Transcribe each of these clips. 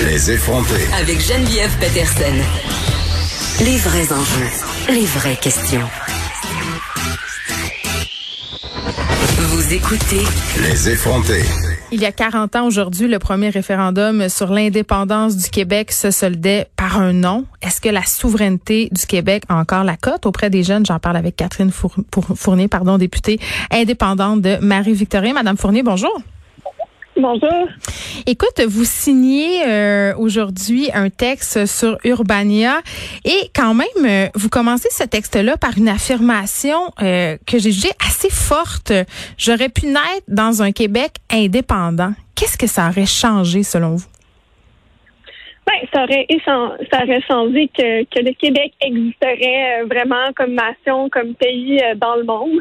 Les effronter. Avec Geneviève Peterson. Les vrais enjeux. Les vraies questions. Vous écoutez. Les effronter. Il y a 40 ans aujourd'hui, le premier référendum sur l'indépendance du Québec se soldait par un non. Est-ce que la souveraineté du Québec a encore la cote? Auprès des jeunes? J'en parle avec Catherine Fournier, pardon, députée indépendante de Marie-Victorin. Madame Fournier, bonjour. Bonjour. Écoute, vous signez euh, aujourd'hui un texte sur Urbania et quand même, euh, vous commencez ce texte-là par une affirmation euh, que j'ai jugée assez forte. J'aurais pu naître dans un Québec indépendant. Qu'est-ce que ça aurait changé selon vous? Ben, ça aurait, ça aurait changé que, que le Québec existerait vraiment comme nation, comme pays dans le monde.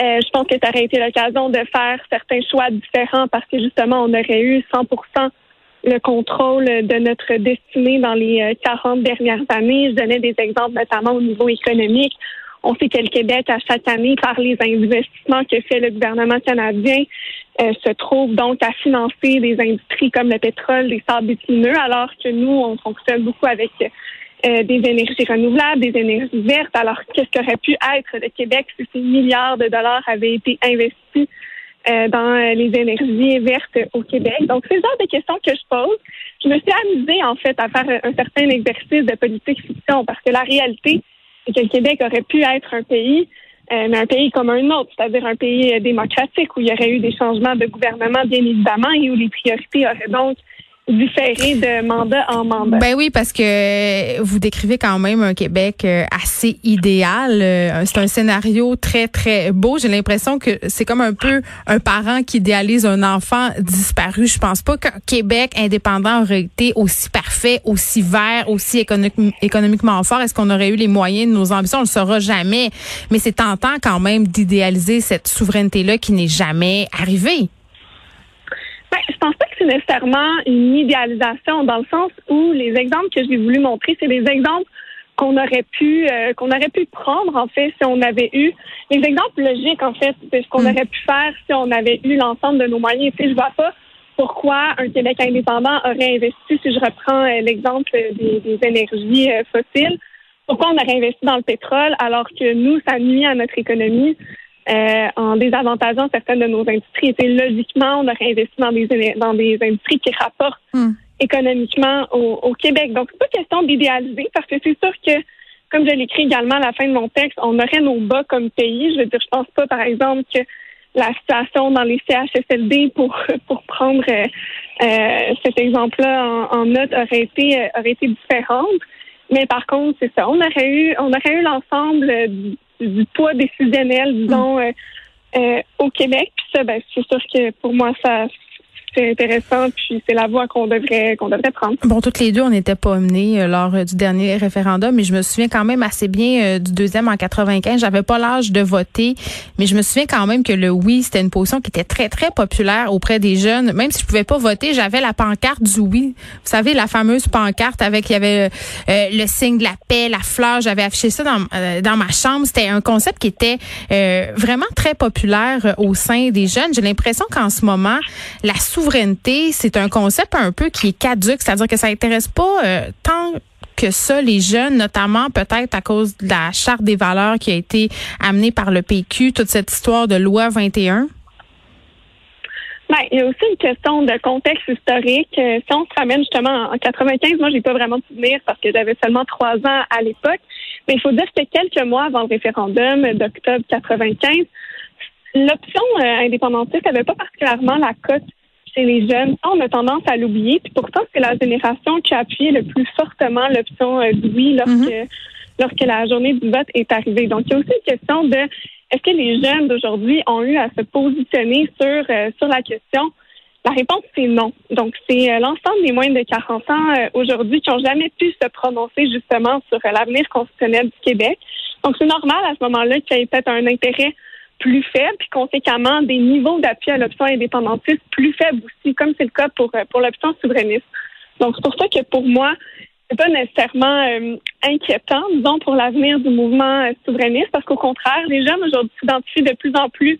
Euh, je pense que ça aurait été l'occasion de faire certains choix différents parce que justement, on aurait eu 100% le contrôle de notre destinée dans les 40 euh, dernières années. Je donnais des exemples notamment au niveau économique. On sait que le Québec, à chaque année, par les investissements que fait le gouvernement canadien, euh, se trouve donc à financer des industries comme le pétrole, les sables bitumineux, alors que nous, on fonctionne beaucoup avec euh, des énergies renouvelables, des énergies vertes. Alors, qu'est-ce qu'aurait pu être le Québec si ces milliards de dollars avaient été investis euh, dans les énergies vertes au Québec? Donc, c'est le genre de questions que je pose. Je me suis amusée, en fait, à faire un certain exercice de politique fiction parce que la réalité, c'est que le Québec aurait pu être un pays euh, mais un pays comme un autre, c'est-à-dire un pays démocratique où il y aurait eu des changements de gouvernement, bien évidemment, et où les priorités auraient donc différer de mandat en mandat. Ben oui, parce que vous décrivez quand même un Québec euh, assez idéal. Euh, c'est un scénario très, très beau. J'ai l'impression que c'est comme un peu un parent qui idéalise un enfant disparu. Je pense pas qu'un Québec indépendant aurait été aussi parfait, aussi vert, aussi économiquement fort. Est-ce qu'on aurait eu les moyens de nos ambitions? On le saura jamais. Mais c'est tentant quand même d'idéaliser cette souveraineté-là qui n'est jamais arrivée. Je pense pas que c'est nécessairement une idéalisation dans le sens où les exemples que j'ai voulu montrer, c'est des exemples qu'on aurait pu euh, qu'on aurait pu prendre en fait si on avait eu les exemples logiques en fait c'est ce qu'on mm. aurait pu faire si on avait eu l'ensemble de nos moyens. Tu sais, je vois pas pourquoi un Québec indépendant aurait investi si je reprends euh, l'exemple des, des, énergies euh, fossiles. Pourquoi on aurait investi dans le pétrole alors que nous ça nuit à notre économie? Euh, en désavantageant certaines de nos industries. Et logiquement, on aurait investi dans des, dans des industries qui rapportent hmm. économiquement au, Québec. Donc, c'est pas question d'idéaliser parce que c'est sûr que, comme je l'écris également à la fin de mon texte, on aurait nos bas comme pays. Je veux dire, je pense pas, par exemple, que la situation dans les CHSLD pour pour prendre euh, euh, cet exemple-là en, note aurait été aurait été différente. Mais par contre, c'est ça. On aurait eu on aurait eu l'ensemble du poids décisionnel, disons, euh, euh, au Québec. Puis ça, ben, c'est sûr que pour moi, ça, c'est intéressant, puis c'est la voie qu'on devrait qu'on devrait prendre. Bon, toutes les deux, on n'était pas menées euh, lors euh, du dernier référendum, mais je me souviens quand même assez bien euh, du deuxième en 95. J'avais pas l'âge de voter, mais je me souviens quand même que le oui, c'était une position qui était très très populaire auprès des jeunes. Même si je pouvais pas voter, j'avais la pancarte du oui. Vous savez, la fameuse pancarte avec il y avait le signe de la paix, la fleur. J'avais affiché ça dans dans ma chambre. C'était un concept qui était vraiment très populaire au sein des jeunes. J'ai l'impression qu'en ce moment, la souveraineté, c'est un concept un peu qui est caduque, c'est-à-dire que ça intéresse pas euh, tant que ça les jeunes, notamment peut-être à cause de la charte des valeurs qui a été amenée par le PQ, toute cette histoire de loi 21? Ben, il y a aussi une question de contexte historique. Euh, si on se ramène justement en 95, moi, j'ai pas vraiment de souvenir parce que j'avais seulement trois ans à l'époque. Mais il faut dire que quelques mois avant le référendum d'octobre 95, l'option euh, indépendantiste n'avait pas particulièrement la cote chez les jeunes. On a tendance à l'oublier. Puis pourtant, c'est la génération qui a appuyé le plus fortement l'option euh, oui lorsque, mhm. lorsque la journée du vote est arrivée. Donc, il y a aussi une question de est-ce que les jeunes d'aujourd'hui ont eu à se positionner sur, euh, sur la question? La réponse, c'est non. Donc, c'est euh, l'ensemble des moins de 40 ans aujourd'hui qui n'ont jamais pu se prononcer justement sur l'avenir constitutionnel du Québec. Donc, c'est normal à ce moment-là qu'il y ait peut-être un intérêt plus faible, puis conséquemment des niveaux d'appui à l'option indépendantiste plus faibles aussi, comme c'est le cas pour, euh, pour l'option souverainiste. Donc, c'est pour ça que pour moi, c'est pas nécessairement euh, inquiétant, disons, pour l'avenir du mouvement euh, souverainiste, parce qu'au contraire, les jeunes aujourd'hui s'identifient de plus en plus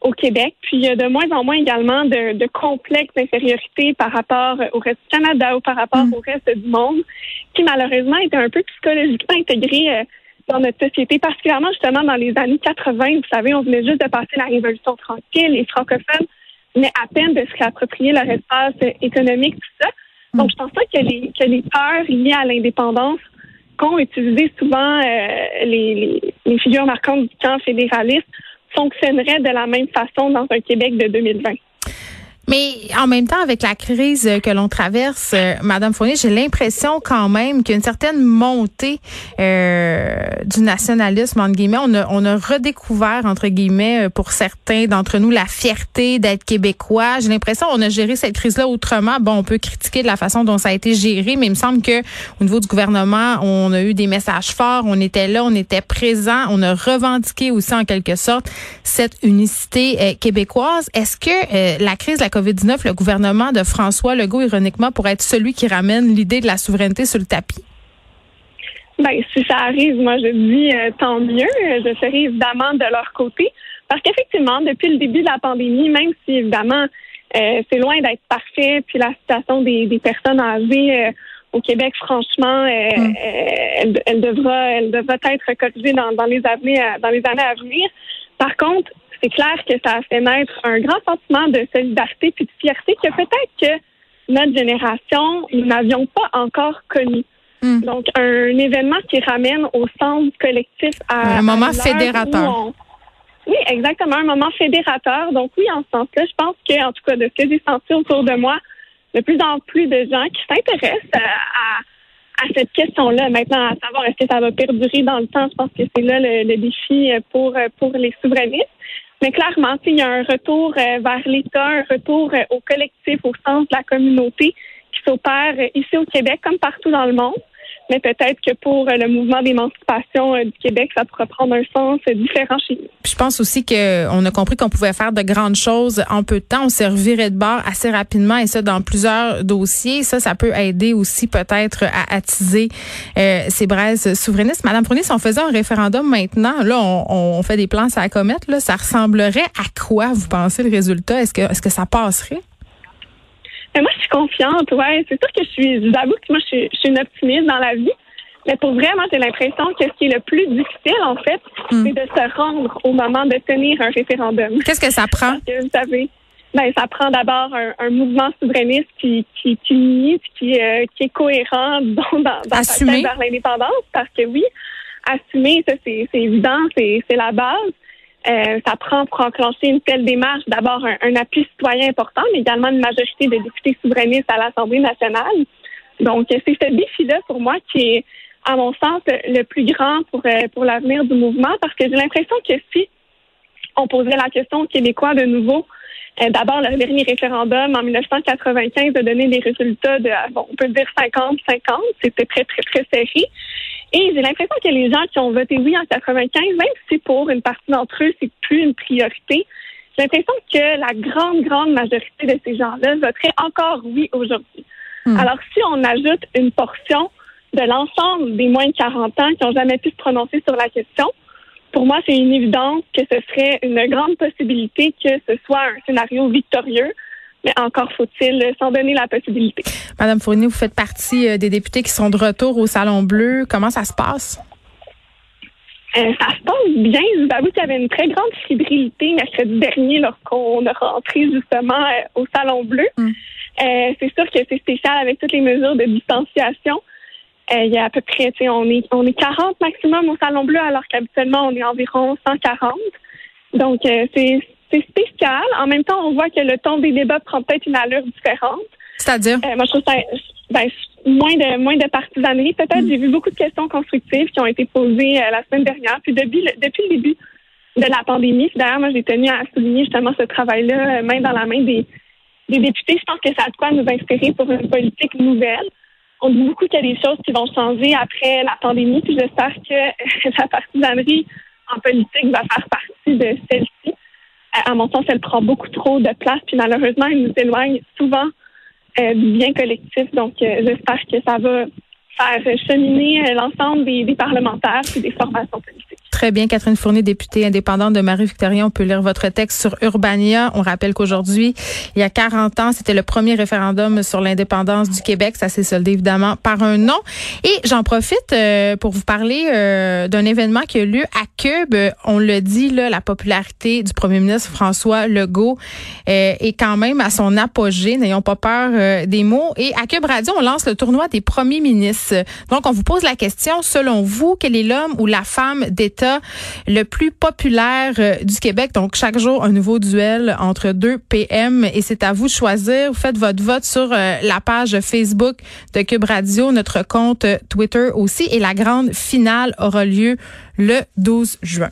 au Québec. Puis il y a de moins en moins également de, de complexes d'infériorité par rapport au reste du Canada ou par rapport au reste du monde, qui malheureusement était un peu psychologiquement intégré euh, dans notre société, particulièrement justement dans les années 80. Vous savez, on venait juste de passer la Révolution tranquille. Les francophones venaient à peine de se réapproprier leur espace économique, tout ça. Donc, je pense pas que les, que les peurs liées à l'indépendance qu'ont utilisé souvent euh, les, les, figures marquantes du camp fédéraliste fonctionnerait de la même façon dans un Québec de 2020. Mais en même temps, avec la crise que l'on traverse, euh, Madame Fournier, j'ai l'impression quand même qu'il y a une certaine montée euh, du nationalisme, entre guillemets. On a, on a redécouvert, entre guillemets, euh, pour certains d'entre nous, la fierté d'être québécois. J'ai l'impression qu'on a géré cette crise-là autrement. Bon, on peut critiquer de la façon dont ça a été géré, mais il me semble que au niveau du gouvernement, on a eu des messages forts. On était là, on était présent. On a revendiqué aussi, en quelque sorte, cette unicité euh, québécoise. Est-ce que la crise, la COVID-19, le gouvernement de François Legault, ironiquement, pourrait être celui qui ramène l'idée de la souveraineté sur le tapis? Ben, si ça arrive, moi, je dis euh, tant mieux. Je serai évidemment de leur côté. Parce qu'effectivement, depuis le début de la pandémie, même si évidemment, euh, c'est loin d'être parfait, puis la situation des, des personnes âgées euh, au Québec, franchement, mm. elle, elle, devra, elle devra être corrigée dans, dans, les années, dans les années à venir. Par contre, c'est clair que ça a fait naître un grand sentiment de solidarité puis de fierté que peut-être que notre génération, nous n'avions pas encore connu. Hmm. Donc, un événement qui ramène au sens collectif à... Un moment fédérateur. Oui, exactement, un moment fédérateur. Donc oui, en ce sens-là, je pense que, en tout cas, de ce que j'ai senti autour de moi, de plus en plus de gens qui s'intéressent à, à, cette question-là. Maintenant, à savoir est-ce que ça va perdurer dans le temps, je pense que c'est là le, le, défi pour, pour les souverainistes. Mais clairement, il y a un retour euh, vers l'État, un retour euh, au collectif, au sens de la communauté qui s'opère euh, ici au Québec comme partout dans le monde mais peut-être que pour le mouvement d'émancipation du Québec, ça pourrait prendre un sens différent chez nous. je pense aussi qu'on a compris qu'on pouvait faire de grandes choses en peu de temps. On s'est reviré de bord assez rapidement et ça dans plusieurs dossiers. Ça, ça peut aider aussi peut-être à attiser euh, ces braises souverainistes. Madame Fournier, si on faisait un référendum maintenant, là, on, on fait des plans à la comète, là, ça ressemblerait à quoi, vous pensez, le résultat? Est-ce que, est-ce que ça passerait? Mais moi, je suis confiante, ouais. C'est sûr que je suis, je vous avoue que moi, je suis, je suis une optimiste dans la vie. Mais pour vrai, moi, j'ai l'impression que ce qui est le plus difficile, en fait, hmm. c'est de se rendre au moment de tenir un référendum. Qu'est-ce que ça prend? Que, vous savez, ben, ça prend d'abord un, un, mouvement souverainiste qui, qui, qui unit, qui, euh, qui est cohérent dans, dans, dans sa vers l'indépendance. Parce que oui, assumer, ça, c'est évident, c'est la base. Euh, ça prend pour enclencher une telle démarche d'abord un, appui citoyen important, mais également une majorité de députés souverainistes à l'Assemblée nationale. Donc, c'est ce défi-là pour moi qui est, à mon sens, le plus grand pour, euh, pour l'avenir du mouvement, parce que j'ai l'impression que si on posait la question aux Québécois de nouveau, euh, d'abord, le dernier référendum en 1995 a donné des résultats de, bon, on peut dire 50-50, c'était très, très, très serré. Et j'ai l'impression que les gens qui ont voté oui en 95, même si pour une partie d'entre eux, c'est plus une priorité, j'ai l'impression que la grande, grande majorité de ces gens-là voteraient encore oui aujourd'hui. Hmm. Alors, si on ajoute une portion de l'ensemble des moins de 40 ans qui n'ont jamais pu se prononcer sur la question, pour moi, c'est une évidence que ce serait une grande possibilité que ce soit un scénario victorieux mais encore faut-il s'en donner la possibilité. Madame Fournier, vous faites partie euh, des députés qui sont de retour au Salon Bleu. Comment ça se passe? Euh, ça se passe bien. Je vous avoue qu'il y avait une très grande fébrilité mercredi dernier lorsqu'on a rentré justement euh, au Salon Bleu. Mm. c'est sûr que c'est spécial avec toutes les mesures de distanciation. Il y a à peu près, on est, on est 40 maximum au Salon Bleu, alors qu'habituellement, on est environ 140. Donc, c'est c'est spécial. En même temps, on voit que le ton des débats prend peut-être une allure différente. C'est-à-dire? Euh, moi, je trouve ça ben, moins de moins de partisanerie. Peut-être mm. j'ai vu beaucoup de questions constructives qui ont été posées euh, la semaine dernière. Puis depuis, depuis le début de la pandémie, d'ailleurs, moi, j'ai tenu à souligner justement ce travail-là, euh, main dans la main des, des députés. Je pense que ça a de quoi nous inspirer pour une politique nouvelle. On dit beaucoup qu'il y a des choses qui vont changer après la pandémie, puis j'espère que la partisanerie en politique va faire partie de celle-ci à mon sens, elle prend beaucoup trop de place, puis malheureusement, elle nous éloigne souvent euh, du bien collectif. Donc, euh, j'espère que ça va faire cheminer euh, l'ensemble des, des parlementaires et des formations politiques. Très bien. Catherine Fournier, députée indépendante de Marie-Victoria. On peut lire votre texte sur Urbania. On rappelle qu'aujourd'hui, il y a 40 ans, c'était le premier référendum sur l'indépendance du Québec. Ça s'est soldé évidemment par un non. Et j'en profite euh, pour vous parler euh, d'un événement qui a lieu à Cube. On le dit, là, la popularité du premier ministre François Legault euh, est quand même à son apogée. N'ayons pas peur des mots. Et à Cube Radio, on lance le tournoi des premiers ministres. Donc, on vous pose la question, selon vous, quel est l'homme ou la femme d'État le plus populaire du Québec? Donc, chaque jour, un nouveau duel entre deux PM et c'est à vous de choisir. Vous faites votre vote sur la page Facebook de Cube Radio, notre compte Twitter aussi. Et la grande finale aura lieu le 12 juin.